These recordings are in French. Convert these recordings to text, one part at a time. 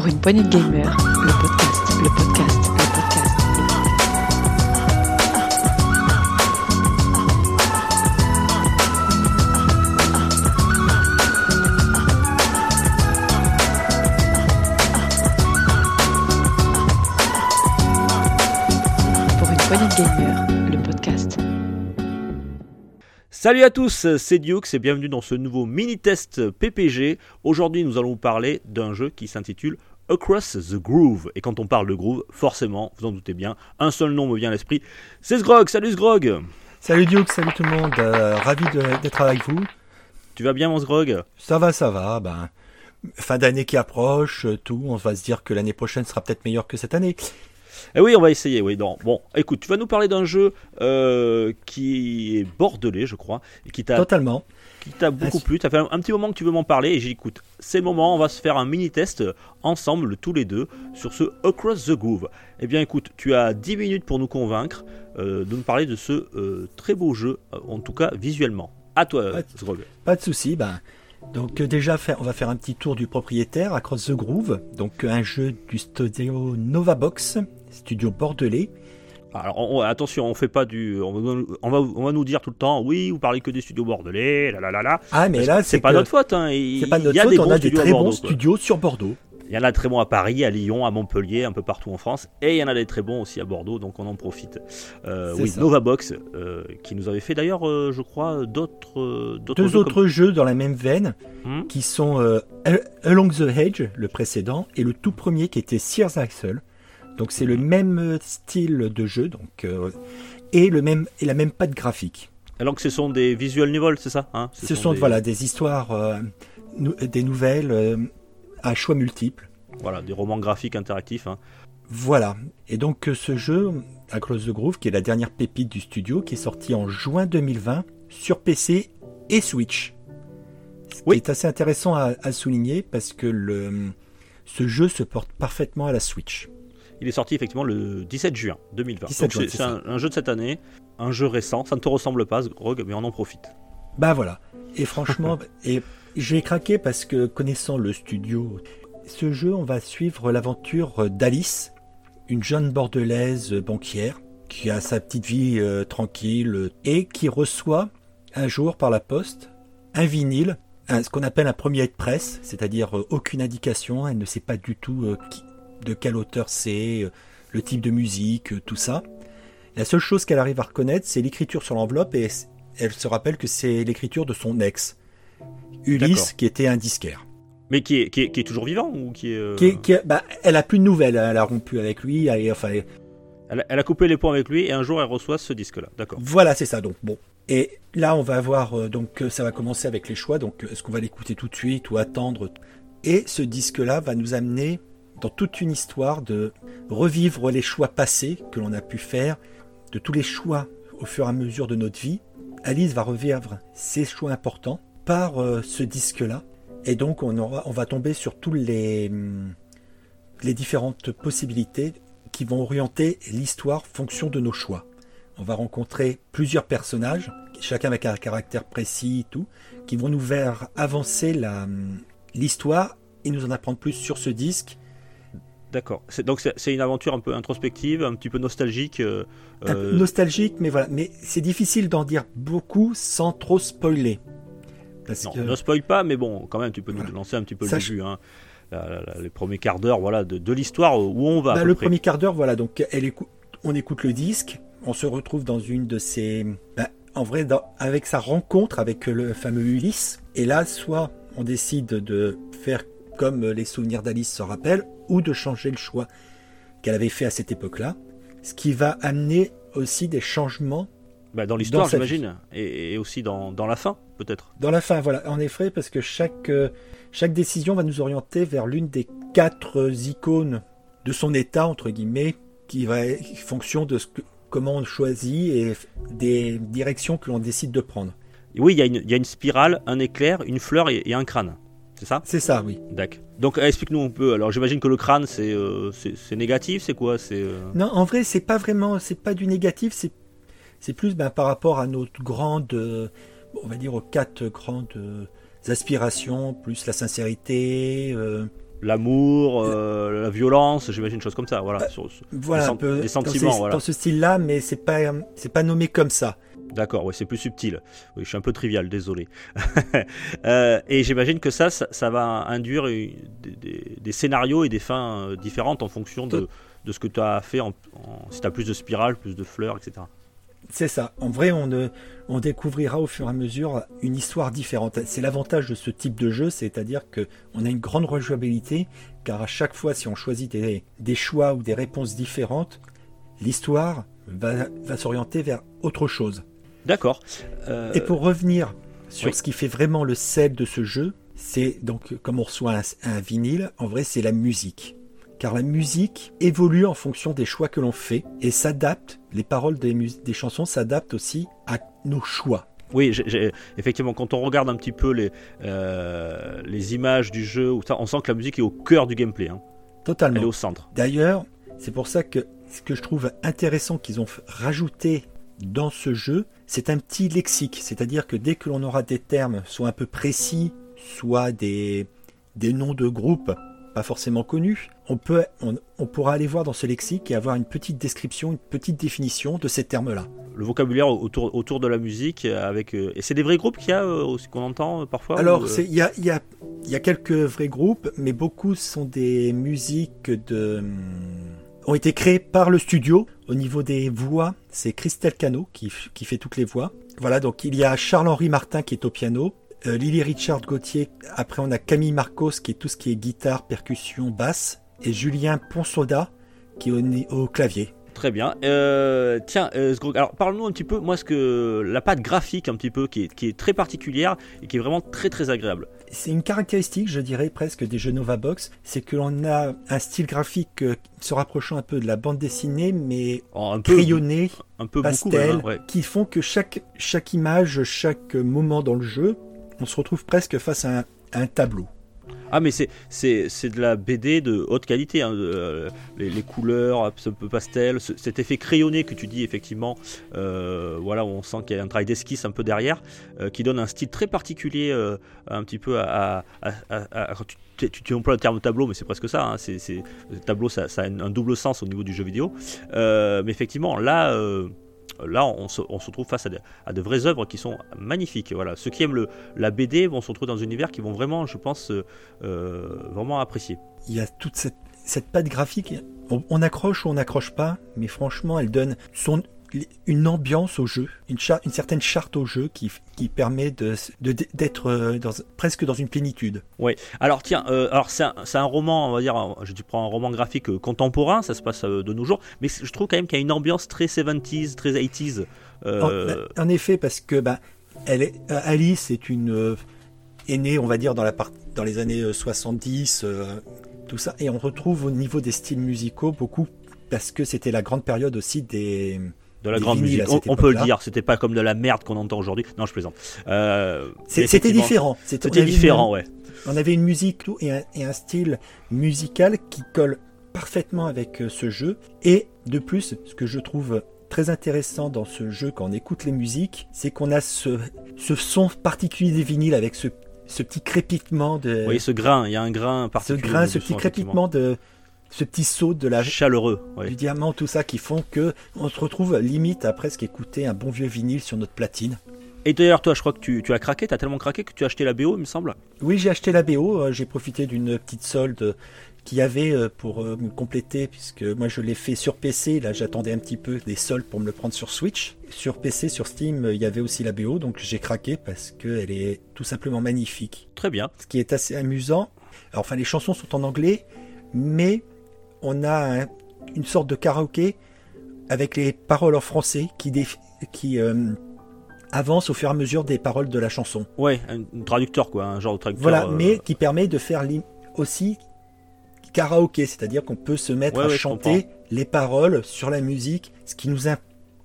Pour une poignée de gamers, le podcast, le podcast, le podcast. Pour une poignée de gamers, le podcast. Salut à tous, c'est Dukes et bienvenue dans ce nouveau mini-test PPG. Aujourd'hui, nous allons vous parler d'un jeu qui s'intitule Across the Groove. Et quand on parle de groove, forcément, vous en doutez bien, un seul nom me vient à l'esprit, c'est Sgrog. Salut Sgrog Salut Duke, salut tout le monde, euh, ravi d'être avec vous. Tu vas bien mon Sgrog Ça va, ça va, ben, fin d'année qui approche, euh, tout, on va se dire que l'année prochaine sera peut-être meilleure que cette année. Eh oui, on va essayer, oui. Non. Bon, écoute, tu vas nous parler d'un jeu euh, qui est bordelais, je crois, et qui t'a Totalement. qui t'a beaucoup plu. Ça fait un, un petit moment que tu veux m'en parler et j'ai dit, écoute, c'est le moment, on va se faire un mini-test ensemble, tous les deux, sur ce Across the Groove. Eh bien, écoute, tu as 10 minutes pour nous convaincre euh, de nous parler de ce euh, très beau jeu, en tout cas visuellement. À toi. Sgrog. Pas de souci, ben. Donc déjà, on va faire un petit tour du propriétaire, Across the Groove, donc un jeu du studio Novabox, studio bordelais. Alors, on- on- attention, on fait pas du. On va, on, va, on va nous dire tout le temps, oui, vous parlez que des studios bordelais, là là là là. Ah, mais là, c'est pas notre faute, hein. C'est pas notre y a faute, des on a des très bons studios sur Bordeaux. Il y en a très bons à Paris, à Lyon, à Montpellier, un peu partout en France, et il y en a des très bons aussi à Bordeaux, donc on en profite. Euh, oui, ça. Novabox, euh, qui nous avait fait d'ailleurs, euh, je crois, d'autres, euh, Deux jeux autres jeux dans la même veine, Hmm qui sont Along the Hedge, le précédent, et le tout premier qui était Sears Axel. Donc c'est le même euh, style de jeu, donc euh, et le même et la même patte graphique. Alors que ce sont des visual novels, c'est ça hein? Ce, sont, des- voilà des histoires, euh, nou- des nouvelles euh, à choix multiples. Voilà, des romans graphiques interactifs. hein. Voilà. Et donc ce jeu, Across the Groove, qui est la dernière pépite du studio, qui est sorti en juin 2020 sur PC et Switch. Ce Oui. qui est assez intéressant à, à souligner parce que le, ce jeu se porte parfaitement à la Switch. Il est sorti effectivement le 17 juin 2020. 17 Donc juin, c'est, un, un jeu de cette année, un jeu récent. Ça ne te ressemble pas, Rogue, mais on en profite. Bah voilà. Et franchement, et j'ai craqué parce que connaissant le studio, ce jeu, on va suivre l'aventure d'Alice, une jeune bordelaise banquière qui a sa petite vie euh, tranquille et qui reçoit un jour par la poste un vinyle, un- ce qu'on appelle un premier de presse, c'est-à-dire euh, aucune indication, elle ne sait pas du tout euh, qui- de quel auteur c'est, euh, le type de musique, euh, tout ça. La seule chose qu'elle arrive à reconnaître, c'est l'écriture sur l'enveloppe et elle se rappelle que c'est l'écriture de son ex, Ulysse, qui était un disquaire. Mais qui est, qui est, qui est toujours vivant ou qui est. euh, Qui est- qui est- bah, elle a plus de nouvelles, elle a rompu avec lui, et, enfin, Elle, a- elle a coupé les ponts avec lui et un jour elle reçoit ce disque-là. D'accord. voilà, c'est ça. Donc bon. Et là, on va voir, euh, donc ça va commencer avec les choix. Donc, est-ce qu'on va l'écouter tout de suite ou attendre? Et ce disque-là va nous amener dans toute une histoire de revivre les choix passés que l'on a pu faire, de tous les choix au fur et à mesure de notre vie. Alice va revivre ses choix importants par euh, ce disque-là. Et donc, on, aura, on va tomber sur tous les, hum, les différentes possibilités qui vont orienter l'histoire fonction de nos choix. On va rencontrer plusieurs personnages, chacun avec un caractère précis et tout, qui vont nous faire avancer hum, l'histoire et nous en apprendre plus sur ce disque. D'accord. Donc c'est, une aventure un peu introspective, un petit peu nostalgique. euh, Un peu euh, nostalgique, mais voilà. Mais c'est difficile d'en dire beaucoup sans trop spoiler. Parce Non, que ne spoil pas, mais bon, quand même, tu peux nous Voilà. lancer un petit peu le début. Hein. La- la- la- les premiers quarts d'heure voilà, de, de l'histoire où on va. Bah, le près. premier quart d'heure, voilà, donc elle écoute, on écoute le disque, on se retrouve dans une de ces... bah, en vrai, dans- avec sa rencontre avec le fameux Ulysse, et là, soit on décide de faire comme les souvenirs d'Alice se rappellent, ou de changer le choix qu'elle avait fait à cette époque-là, ce qui va amener aussi des changements Bah, dans l'histoire, j'imagine. Et, et aussi dans, dans la fin, peut-être. dans la fin. Voilà, en effet, parce que chaque, euh, chaque décision va nous orienter vers l'une des quatre euh, icônes de son état, entre guillemets, qui va être fonction de ce que, comment on choisit et des directions que l'on décide de prendre. Oui, il y, a une- il y a une spirale, un éclair, une fleur et, et un crâne. C'est ça? C'est ça, oui. D'accord. Donc euh, explique-nous un peu. Alors j'imagine que le crâne, c'est, euh, c'est, négatif, c'est quoi? C'est, euh, Non, en vrai, c'est pas vraiment, c'est pas du négatif, c'est, c'est plus ben, par rapport à notre grande, euh, on va dire aux quatre grandes aspirations, plus la sincérité, L'amour, la violence, j'imagine, une chose comme ça. Voilà. sur- sur- Voilà, Des un peu des dans sentiments, ces- voilà. dans ce style-là, mais c'est pas, c'est pas nommé comme ça. D'accord, oui, c'est plus subtil. Oui, je suis un peu trivial, désolé. Euh, et j'imagine que ça, ça, va induire des, scénarios et des fins euh, différentes en fonction de, de ce que tu as fait, si tu as plus de spirales, plus de fleurs, etc. C'est ça. En vrai, on, ne- on découvrira au fur et à mesure une histoire différente. C'est l'avantage de ce type de jeu, c'est-à-dire que on a une grande rejouabilité, car à chaque fois, si on choisit des, choix ou des réponses différentes, l'histoire va s'orienter vers autre chose. D'accord. Euh, Et pour revenir sur oui. ce qui fait vraiment le sel de ce jeu, c'est donc comme on reçoit un, un vinyle, en vrai c'est la musique. Car la musique évolue en fonction des choix que l'on fait et s'adapte, les paroles des, chansons s'adaptent aussi à nos choix. Oui, effectivement, quand on regarde un petit peu les, euh, les images du jeu, on sent que la musique est au cœur du gameplay. hein. Elle Totalement. est au centre. D'ailleurs, c'est pour ça que ce que je trouve intéressant qu'ils ont rajouté dans ce jeu, c'est un petit lexique. C'est-à-dire que dès que l'on aura des termes, soit un peu précis, soit des, des noms de groupes pas forcément connus, on, peut, on, on pourra aller voir dans ce lexique et avoir une petite description, une petite définition de ces termes-là. Le vocabulaire autour, autour de la musique, euh, avec euh, et c'est des vrais groupes qu'il y a euh, aussi qu'on entend euh, parfois. Alors, euh, il y a, y, a, y a quelques vrais groupes, mais beaucoup sont des musiques de hum, ont été créées par le studio. Au niveau des voix, c'est Christelle Cano qui, qui fait toutes les voix. Voilà, donc il y a Charles-Henri Martin qui est au piano, euh, Lily Richard Gauthier, après on a Camille Marcos qui est tout ce qui est guitare, percussion, basse, et Julien Ponsoda qui est au, clavier. Très bien. Euh, tiens, euh, alors parle-nous un petit peu, moi, ce que la patte graphique un petit peu qui est, qui est très particulière et qui est vraiment très très agréable. C'est une caractéristique, je dirais presque, des jeux Nova Box, c'est que l'on a un style graphique euh, se rapprochant un peu de la bande dessinée, mais Oh, un peu, crayonné, un peu pastel, hein, ouais. qui font que chaque, chaque image, chaque moment dans le jeu, on se retrouve presque face à un, à un tableau. Ah mais c'est de la BD de haute qualité, hein, euh, les, couleurs un peu pastel, ce- cet effet crayonné que tu dis effectivement, euh, voilà on sent qu'il y a un travail d'esquisse un peu derrière, euh, qui donne un style très particulier un petit peu à, tu, tu, tu emploies le terme tableau, mais c'est presque ça. hein, c'est c'est le tableau, ça, a un double sens au niveau du jeu vidéo, mais effectivement là. Là, on se, retrouve face à de, vraies œuvres qui sont magnifiques. Voilà. Ceux qui aiment la BD vont se retrouver dans un univers qui vont vraiment, je pense, euh, euh, vraiment apprécier. Il y a toute cette, cette patte graphique. On accroche ou on n'accroche pas, mais franchement, elle donne son, une ambiance au jeu, une, char- une certaine charte au jeu qui, qui permet de, de- d'être euh, dans, presque dans une plénitude. Alors tiens, euh, alors c'est un, un roman, on va dire, un- je prends un roman graphique euh, contemporain, ça se passe euh, de nos jours, mais je trouve quand même qu'il y a une ambiance très 70s, très 80s. euh, En, en effet, parce que ben, elle est, euh, Alice est une euh, est née, on va dire, dans, la part, dans les années euh, 70, euh, tout ça, et on retrouve au niveau des styles musicaux beaucoup parce que c'était la grande période aussi des de la grande vinyles musique, on, peut le dire, c'était pas comme de la merde qu'on entend aujourd'hui. Non, je plaisante. Euh, C'était différent. C'était une- différent, ouais. on avait une musique et, un, et un style musical qui colle parfaitement avec euh, ce jeu. Et de plus, ce que je trouve très intéressant dans ce jeu quand on écoute les musiques, c'est qu'on a ce, ce son particulier des vinyles avec ce, ce petit crépitement de Vous voyez ce grain, il y a un grain ce particulier. grain, ce niveau du petit crépitement de ce petit saut de la chaleureux. ouais. du diamant, tout ça qui font que on se retrouve limite à presque écouter un bon vieux vinyle sur notre platine. Et d'ailleurs, toi, je crois que tu, tu as craqué, tu as tellement craqué que tu as acheté la BO, il me semble. Oui, j'ai acheté la BO, euh, j'ai profité d'une petite solde qu'il y avait euh, pour euh, me compléter, puisque moi je l'ai fait sur PC, là j'attendais un petit peu des soldes pour me le prendre sur Switch. Sur PC, sur Steam, il y avait aussi la BO, donc j'ai craqué parce qu'elle est tout simplement magnifique. Très bien. Ce qui est assez amusant, alors, enfin les chansons sont en anglais, mais on a un- une sorte de karaoké avec les paroles en français qui, qui euh, avancent au fur et à mesure des paroles de la chanson. Ouais, un, un traducteur, quoi, un genre de traducteur. Voilà, euh, mais qui permet de faire aussi karaoké, c'est-à-dire qu'on peut se mettre Ouais, à ouais, chanter les paroles sur la musique, ce qui nous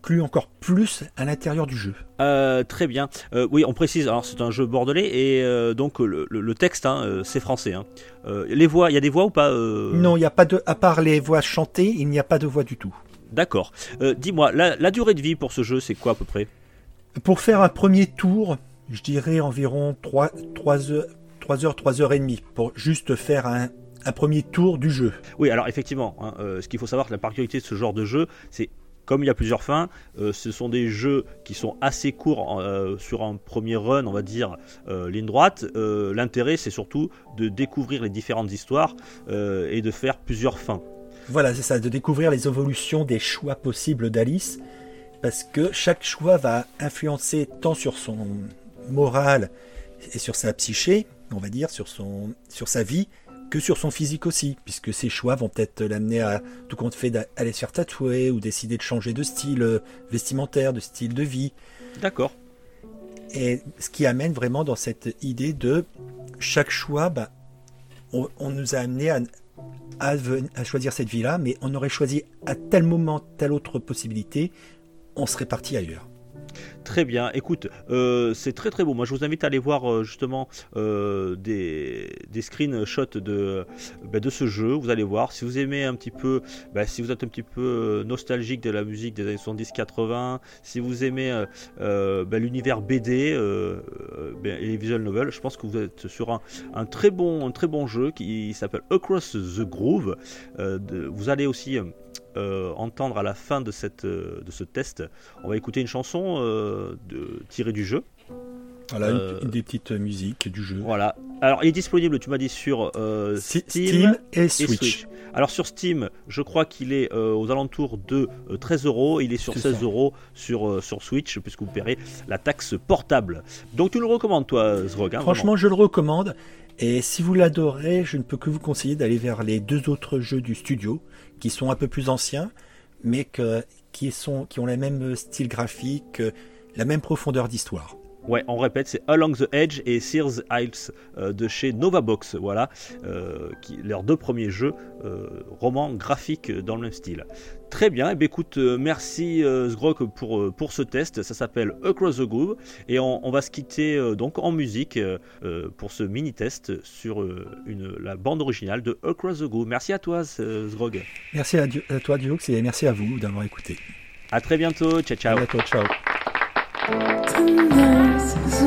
inclut encore plus à l'intérieur du jeu. Euh, très bien. Euh, oui, on précise. Alors, c'est un jeu bordelais et euh, donc le, texte, hein, c'est français. hein. Les voix, il y a des voix ou pas Non, il n'y a pas de, à part les voix chantées, il n'y a pas de voix du tout. D'accord. Dis-moi, la, la durée de vie pour ce jeu, c'est quoi à peu près? Pour faire un premier tour, je dirais environ 3, 3 heures, 3 heures, 3 heures et demie, pour juste faire un, un premier tour du jeu. Oui, alors effectivement, hein, euh, ce qu'il faut savoir, la particularité de ce genre de jeu, c'est comme il y a plusieurs fins, euh, ce sont des jeux qui sont assez courts euh, sur un premier run, on va dire, euh, ligne droite. L'intérêt, c'est surtout de découvrir les différentes histoires et de faire plusieurs fins. Voilà, c'est ça, de découvrir les évolutions des choix possibles d'Alice, parce que chaque choix va influencer tant sur son moral et sur sa psyché, on va dire, sur, son, sur sa vie, que sur son physique aussi, puisque ses choix vont peut-être l'amener à, tout compte fait, d'aller se faire tatouer ou décider de changer de style euh, vestimentaire, de style de vie. D'accord. Et ce qui amène vraiment dans cette idée de chaque choix, bah, on, on nous a amené à, à, choisir cette vie-là, mais on aurait choisi à tel moment telle autre possibilité, on serait parti ailleurs. Très bien. Écoute, euh, c'est très très beau. Moi, je vous invite à aller voir euh, justement euh, des, des screenshots de, bah, de ce jeu. Vous allez voir. Si vous aimez un petit peu, bah, si vous êtes un petit peu nostalgique de la musique des années 70-80, si vous aimez bah, l'univers BD et les visual novels, je pense que vous êtes sur un, très bon très bon jeu qui s'appelle Across the Groove. Vous allez aussi euh, entendre à la fin de, cette, euh, de ce test, on va écouter une chanson euh, de, tirée du jeu. Voilà, une- Euh, une, des petites musiques du jeu. Voilà. Alors, il est disponible, tu m'as dit, sur euh, Steam, Steam et et Switch. Alors, sur Steam, je crois qu'il est euh, aux alentours de euh, 13 euros. Il est sur C'est 16 ça. euros sur, sur Switch, puisque vous paierez la taxe portable. Donc, tu le recommandes, toi, Zrog hein, Franchement, je le recommande. Et si vous l'adorez, je ne peux que vous conseiller d'aller vers les deux autres jeux du studio, qui sont un peu plus anciens, mais qui, qui ont le même style graphique, euh, la même profondeur d'histoire. Ouais, on répète, c'est Along the Edge et Sears Isles euh, de chez Novabox, voilà, euh, qui, leurs deux premiers jeux euh, romans graphiques dans le même style. Très bien, et bien écoute, merci Sgrok pour, pour ce test, ça s'appelle Across the Groove, et on, on va se quitter donc en musique pour ce mini-test sur une, la bande originale de Across the Groove. Merci à toi Sgrog, Merci à, à toi, Diox, et merci à vous d'avoir écouté. à très bientôt, ciao ciao À bientôt, ciao. Tenders.